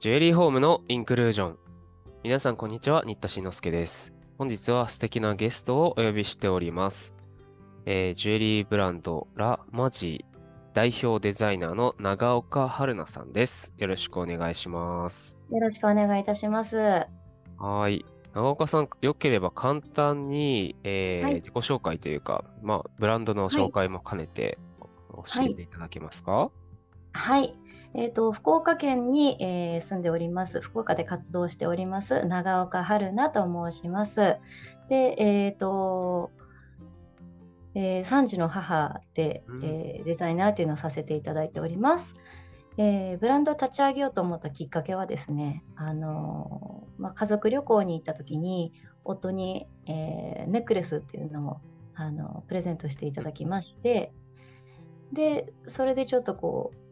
ジュエリーホームのインクルージョン。皆さん、こんにちは。新田慎之介です。本日は素敵なゲストをお呼びしております。えージュエリーブランドラ・マジ代表デザイナーの長岡春菜さんです。よろしくお願いします。よろしくお願いいたします。はーい。長岡さん、よければ簡単に、えーはい自己紹介というか、まあ、ブランドの紹介も兼ねて教えていただけますか、はい。えっ、と、福岡県に、えー住んでおります。福岡で活動しております。長岡春菜と申します。で、えっ、と、え3児の母で、うんえーデザイナーというのをさせていただいております。えーブランドを立ち上げようと思ったきっかけはですね、あのーまあ、家族旅行に行った時に夫に、えーネックレスっていうのを、あのプレゼントしていただきましてでそれでちょっとこう、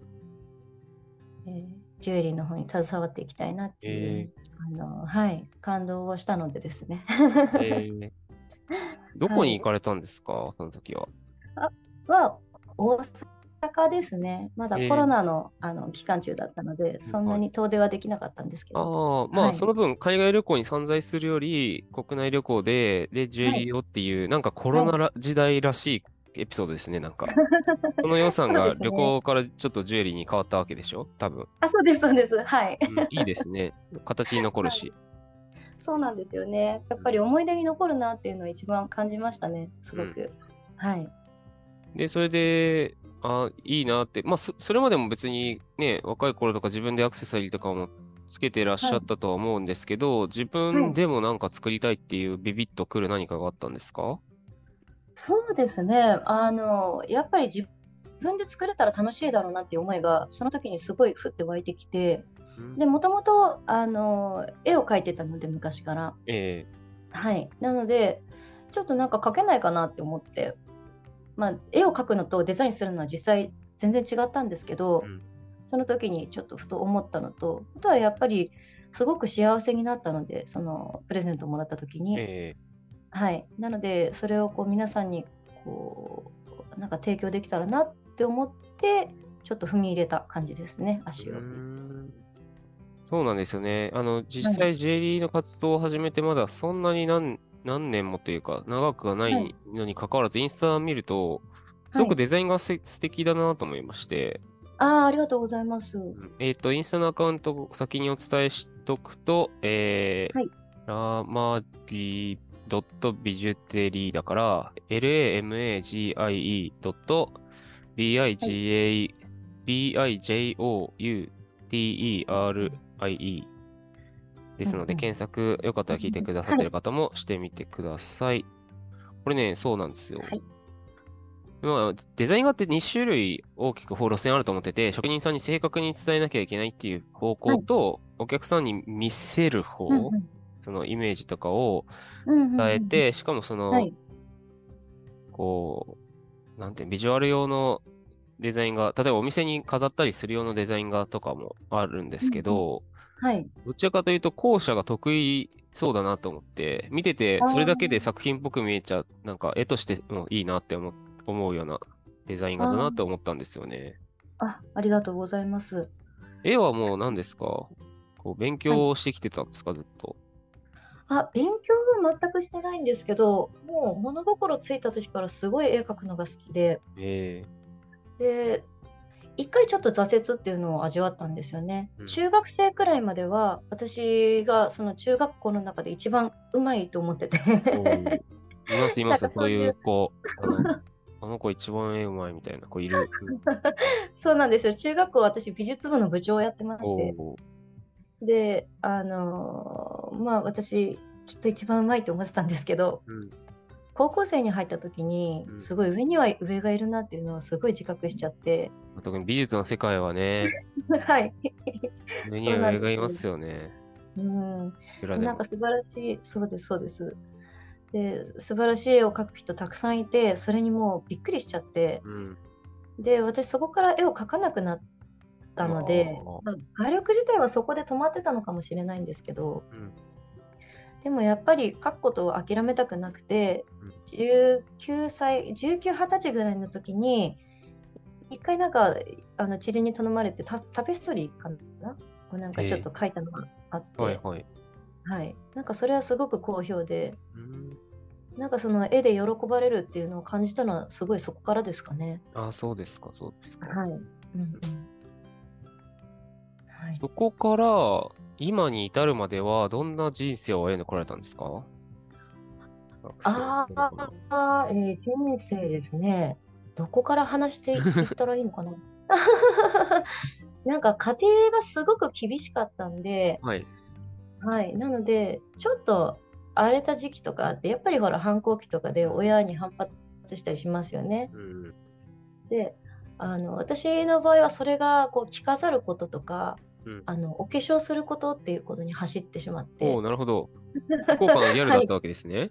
えージュエリーの方に携わっていきたいなっていう、あのはい、感動をしたのでですね。えー。どこに行かれたんですか、その時は。は大阪ですね。まだえー。コロナの,、あの期間中だったのでそんなに遠出はできなかったんですけど、ああ、まあ、はい。その分、海外旅行に散在するより、国内旅行で、で、ジュエリーをっていう、なんかコロナら時代らしいエピソードですね、なんか。この予算が旅行からちょっとジュエリーに変わったわけでしょ？多分。あそうですそうです。はい。うんいいですね。形に残るし。そうなんですよね。やっぱり思い出に残るなっていうのを一番感じましたねすごく、はい。で、それで、あいいなって、まあそ、それまでも別にね、若い頃とか自分でアクセサリーとかもつけてらっしゃったとは思うんですけど、自分でもなんか作りたいっていうビビッとくる何かがあったんですか？そうですね。あの、やっぱり自分で作れたら楽しいだろうなっていう思いが、その時にすごい降って湧いてきて、で、もともと、あの、絵を描いてたので、昔から。えはい。なので、ちょっとなんか描けないかなって思って、まあ、絵を描くのとデザインするのは実際全然違ったんですけど、うんその時にちょっとふと思ったのと、あとはやっぱり、すごく幸せになったので、そのプレゼントをもらった時に、えはい、なのでそれをこう皆さんにこうなんか提供できたらなって思ってちょっと踏み入れた感じですねえ足を。そうなんですよね。あの、実際、ジュエリーの活動を始めてまだそんなに何何年もというか、長くはなはい。いのに関わらず、インスタ見ると、すごくデザインがせ素敵だなと思いまして、ああありがとうございます。えっと、インスタのアカウントを先にお伝えしとくと、えーはい。ラマディドットビジュテリーだから、lamagie.biga bijouterie ですので、検索よかったら聞いてくださってる方もしてみてください。これね、そうなんですよ。はいまあ、デザイン画って2種類大きく路線あると思ってて、職人さんに正確に伝えなきゃいけないっていう方向と、お客さんに見せる方、うんそのイメージとかをうんうん伝えて、しかもその、はいこう、なんてビジュアル用のデザインが、例えばお店に飾ったりする用のデザイン画とかもあるんですけど、はいどちらかというと後者が得意そうだなと思って、見ててそれだけで作品っぽく見えちゃう、なんか絵としてもいいなって思思うようなデザイン画だなって思ったんですよね。あありがとうございます。絵はもう何ですか？こう勉強してきてたんですか、ずっと。あ勉強は全くしてないんですけどもう物心ついた時からすごい絵描くのが好きで。えで一回ちょっと挫折っていうのを味わったんですよね、うん。中学生くらいまでは私がその中学校の中で一番うまいと思ってて。いますいます、そうう。いうう子。あの子一番絵うまいみたいな子いる。そうなんですよ。中学校私美術部の部長をやってまして。であのーまあ私きっと一番うまいと思ってたんですけどうん。高校生に入った時にうん。すごい上には上がいるなっていうのをすごい自覚しちゃって。特に美術の世界はね、はい、上には上がいますよね。うん、なんか素晴らしいそうですそうです。で素晴らしい絵を描く人たくさんいてそれにもうびっくりしちゃって。うん。で私そこから絵を描かなくなったのであー。まあ画力自体はそこで止まってたのかもしれないんですけどうんでもやっぱり描くことを諦めたくなくてうん19歳1920歳ぐらいの時に一回なんかあの知人に頼まれてタタペストリーかな？をなんかちょっと書いたのがあって、はいはい。はい、なんかそれはすごく好評で、うんなんかその絵で喜ばれるっていうのを感じたのはすごいそこからですかね。あ、そうですか、そうですか。はい。うんうん。はい。そこから今に至るまではどんな人生を歩んでこられたんですか？ああ、えー人生ですね。どこから話していったらいいのかな？なんか家庭がすごく厳しかったんで、はい。はい。なので、ちょっと荒れた時期とかあって、やっぱりほら反抗期とかで親に反発したりしますよね。うん。で、あの私の場合はそれがこう着飾ることとか、うんあのお化粧することっていうことに走ってしまっておお、なるほど。福岡のギャルだったわけですね。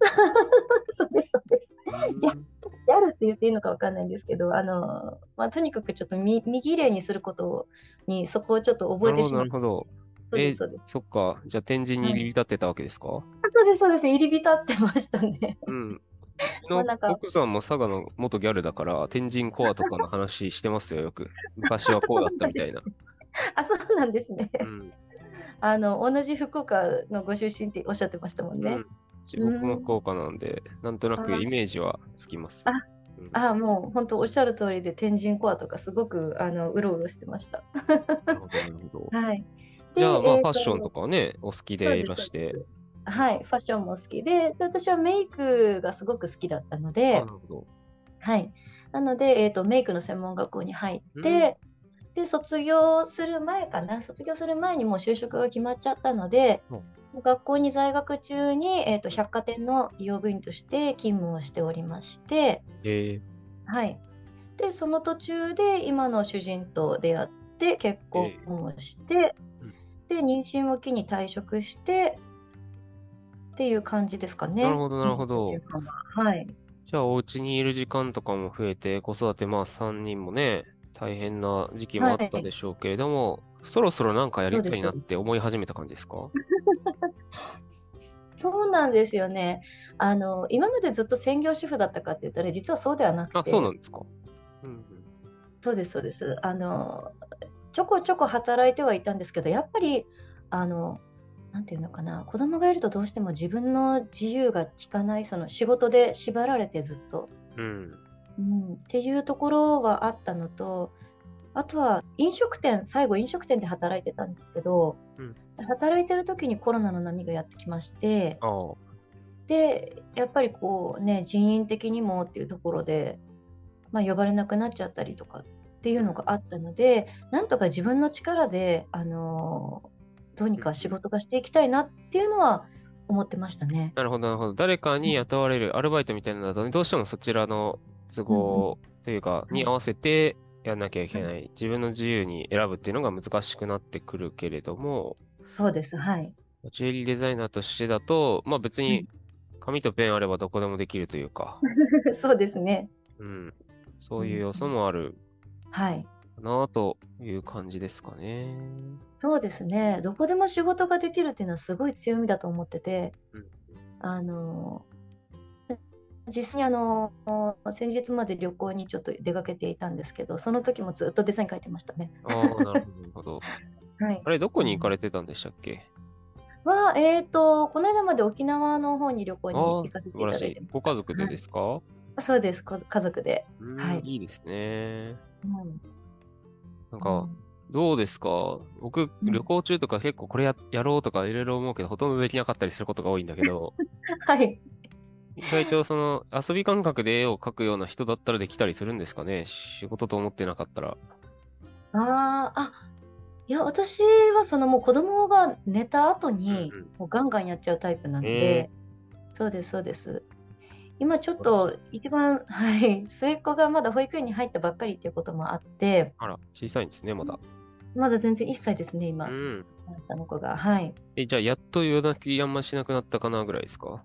そうですそうですギャルって言っていいのかわかんないんですけどあの、まあ、とにかくちょっと見見綺麗にすることにそこをちょっと覚えてしまってなるほど、なるほど。そっか。じゃあ、天神に入り浸ってたわけですか、あそうですそうです入り浸ってましたねうん。の奥さんも佐賀の元ギャルだから、天神コアとかの話してますよ、よく。昔はこうだったみたいな。あそうなんですねうん。あの同じ福岡のご出身っておっしゃってましたもんね、うん僕も福岡なんで、なんとなくイメージはつきます。あうんあもう本当おっしゃる通りで天神コアとかすごくあのうろうろしてましたなるほど。はいじゃあ、まあ、ファッションとかね、お好きでいらして。はい、ファッションも好きで、で私はメイクがすごく好きだったのあでな、るほど。はい、なので、えーと、メイクの専門学校に入って、で、卒業する前かな、卒業する前にもう就職が決まっちゃったので、学校に在学中に、えーと、百貨店の美容部員として勤務をしておりまして、え。はい、で、その途中で今の主人と出会って結婚をして、うん。で、妊娠を機に退職して、っていう感じですかね。なるほどなるほど。うんはい。ー、じゃあ、お家にいる時間とかも増えて、子育て、まあ、3人もね、大変な時期もあったでしょうけれども、そろそろなんかやりたいなって思い始めた感じですか？そうなんですよね。あの、今までずっと専業主婦だったかって言ったら、実はそうではなくあ、て、そうなんですか。うんうんそうです、そうです。あの、ちょこちょこ働いてはいたんですけど、やっぱり、あの、なんていうのかな、子供がいるとどうしても自分の自由が利かない、その仕事で縛られてずっと、うん。うん、っていうところはあったのと、あとは飲食店、最後飲食店で働いてたんですけど、うん働いてる時にコロナの波がやってきまして、で、やっぱりこうね、人員的にもっていうところで、まあ、呼ばれなくなっちゃったりとかっていうのがあったので、なんとか自分の力で、あのどうにか仕事がしていきたいなっていうのは思ってましたね。なるほど、なるほど。誰かに雇われるアルバイトみたいなのだとね、どうしてもそちらの都合というか、いに合わせてやんなきゃいけない。自分の自由に選ぶっていうのが難しくなってくるけれども、そうです、はい。ジュエリーデザイナーとしてだと、まあ別に紙とペンあればどこでもできるというか、そうですね。うん、そういう要素もあるはい。かなという感じですかね。そうですね。どこでも仕事ができるっていうのはすごい強みだと思ってて、うんあの、実際にあの、先日まで旅行にちょっと出かけていたんですけど、その時もずっとデザイン描いてましたね。ああ、なるほど。はい。あれ、どこに行かれてたんでしたっけ？は、えっと、この間まで沖縄の方に旅行に行かせて素晴らしいいただいて。ご家族でですか、ます。そうです、こ家族で。うんはいいいですね。うんなんか、どうですか？僕、うん旅行中とか結構これややろうとかいろいろ思うけど、ほとんどできなかったりすることが多いんだけど、はい。意外とその遊び感覚で絵を描くような人だったらできたりするんですかね？仕事と思ってなかったら。ああ、あ、いや、私はそのもう子供が寝た後にうんうんもうガンガンやっちゃうタイプなのへで、そうです、そうです。今ちょっと一番、はい、末っ子がまだ保育園に入ったばっかりっていうこともあって、あら、小さいんですね、まだ。まだ全然1歳ですね、今う、ん。あの子が。はい。え、じゃあ、やっと夜泣きあんましなくなったかなぐらいですか？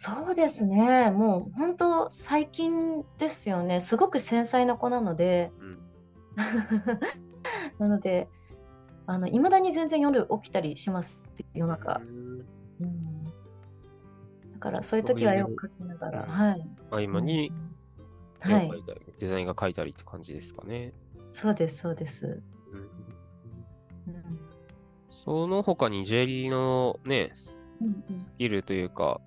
そうですね、もう本当最近ですよね。すごく繊細な子なので、うん。なので、あの、未だに全然夜起きたりします、夜中う。んうんだからそういう時は絵を描きながら、うんはい。合間にうんはいデザインが描いたりって感じですかね。そうです、そうです。うんうんその他にジュエリーのね、スキルというか、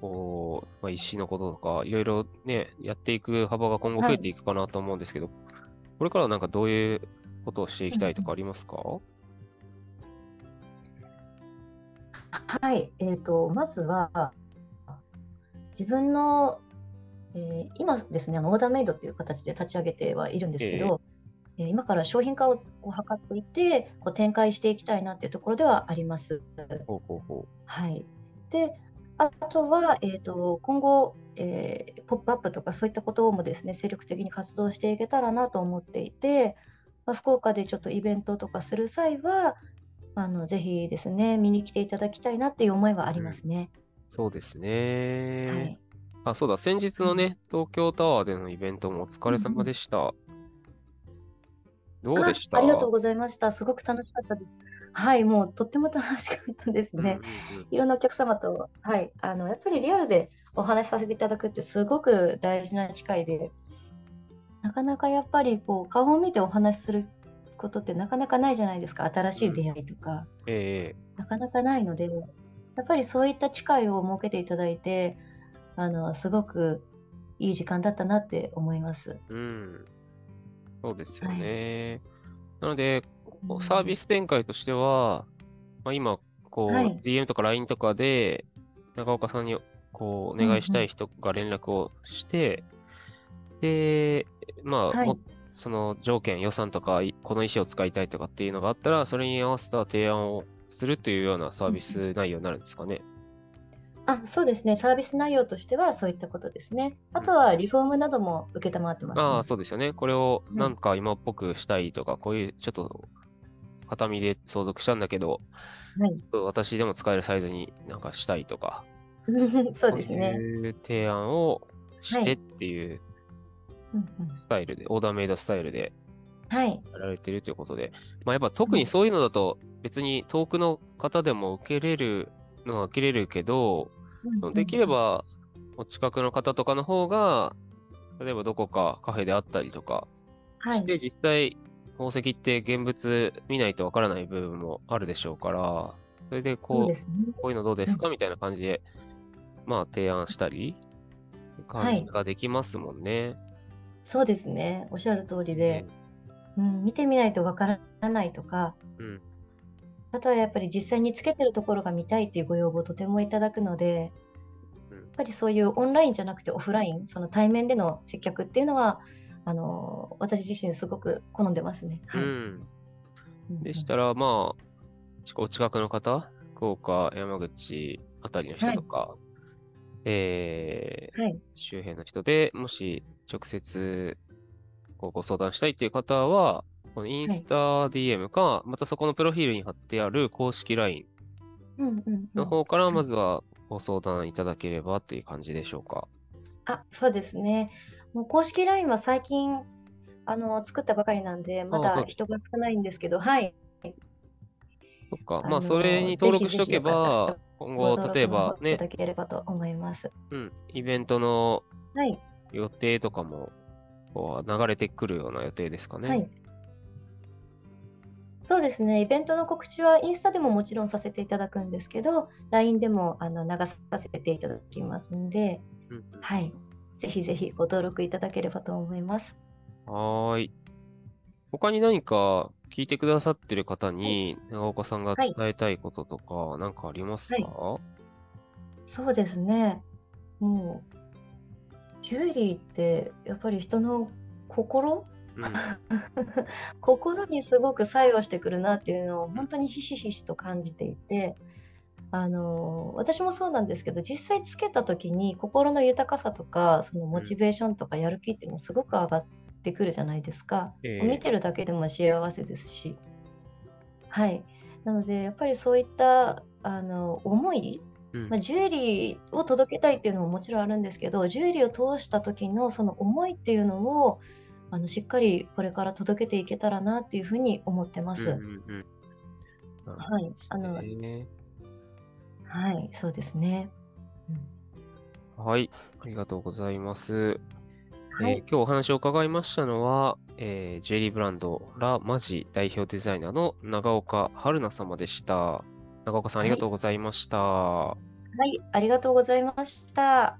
こう、まあ、石のこととか、いろいろね、やっていく幅が今後増えていくかなと思うんですけど、これからなんかどういうことをしていきたいとかありますか？はい、えーと、まずは自分の、えー今ですね、あのオーダーメイドっていう形で立ち上げてはいるんですけど、えー今から商品化を図っていってこう展開していきたいなっていうところではあります。ほうほうほはい、であとは、えー、と今後、えーポップアップとかそういったこともですね精力的に活動していけたらなと思っていて、まあ、福岡でちょっとイベントとかする際はあのぜひですね見に来ていただきたいなっていう思いはありますね。う。そうですはね。い、あ、そうだ、先日のね、東京タワーでのイベントもお疲れ様でした。どうでした？あありがとうございました。すごく楽しかったです。はい、もうとっても楽しかったですね。うんうんうんいろんなお客様と、はい、あのやっぱりリアルでお話しさせていただくってすごく大事な機会で、なかなかやっぱりこう顔を見てお話しすることってなかなかないじゃないですか、新しい出会いとか、えなかなかないので、やっぱりそういった機会を設けていただいて、あのすごくいい時間だったなって思います。えうん。そうですよね。なので、サービス展開としては、まあ、今、こう、はい。DM とか LINE とかで、長岡さんにこうお願いしたい人が連絡をして、で、まあ、はい。もその条件、予算とか、いこの石を使いたいとかっていうのがあったら、それに合わせた提案をするというようなサービス内容になるんですかね。あそうですね、サービス内容としてはそういったことですね。あとはリフォームなども承ってます、ね。ああ、そうですよね。これをうんなんか今っぽくしたいとか、こういうちょっと形見で相続したんだけど、はい私でも使えるサイズになんかしたいとか、そうですね。そういう提案をしてっていううんうんスタイルで、オーダーメイドスタイルではい。やられてるということで、まあやっぱ特にそういうのだと別に遠くの方でも受けれるのは受けれるけど、できればお近くの方とかの方が、例えばどこかカフェであったりとかはい。して、実際宝石って現物見ないとわからない部分もあるでしょうから、それでこう、ね。こういうのどうですか？みたいな感じで、まあ提案したり、感じができますもんね。そうですね。おっしゃる通りで、うん、見てみないとわからないとか、うん。あとはやっぱり実際につけてるところが見たいっていうご要望をとてもいただくので、うんやっぱりそういうオンラインじゃなくてオフライン、その対面での接客っていうのは、あの私自身すごく好んでますね。はい。うん。うんでしたら、まあ、お近くの方、福岡、山口あたりの人とか、えーはい。周辺の人でもし直接こうご相談したいっていう方は、このインスタ DM か、またそこのプロフィールに貼ってある公式 LINE の方からまずはご相談いただければという感じでしょうか。あ、そうですね。もう公式 LINE は最近あの作ったばかりなんで、まだ人が少ないんですけど、はい。そっか。まあ、それに登録しとけばっ、今後、例えばの方いたね、だければと思います。うん、イベントのはい。予定とかも、こう流れてくるような予定ですかね。はい。そうですね。イベントの告知はインスタでももちろんさせていただくんですけど、LINE でもあの流させていただきますんで、うんうんはい。ぜひぜひご登録いただければと思います。はーい。他に何か聞いてくださってる方に、長岡さんが伝えたいこととか、何かありますか、そうですね。もう、ジュエリーってやっぱり人の心うん、心にすごく作用してくるなっていうのを本当にひしひしと感じていて、あの私もそうなんですけど実際つけた時に心の豊かさとかそのモチベーションとかやる気っていうのもすごく上がってくるじゃないですか、ええ。見てるだけでも幸せですし。はい。なのでやっぱりそういったあの思い、うん。まあ、ジュエリーを届けたいっていうのももちろんあるんですけどジュエリーを通した時のその思いっていうのをあのしっかりこれから届けていけたらなっていうふうに思ってます。うんうんうんはい、あの、ねはい、そうですね。はい、ありがとうございます。はいえー今日お話を伺いましたのは、えージュエリーブランドラ・マジ代表デザイナーの長岡春奈様でした。長岡さん、ありがとうございました。はい、ありがとうございました。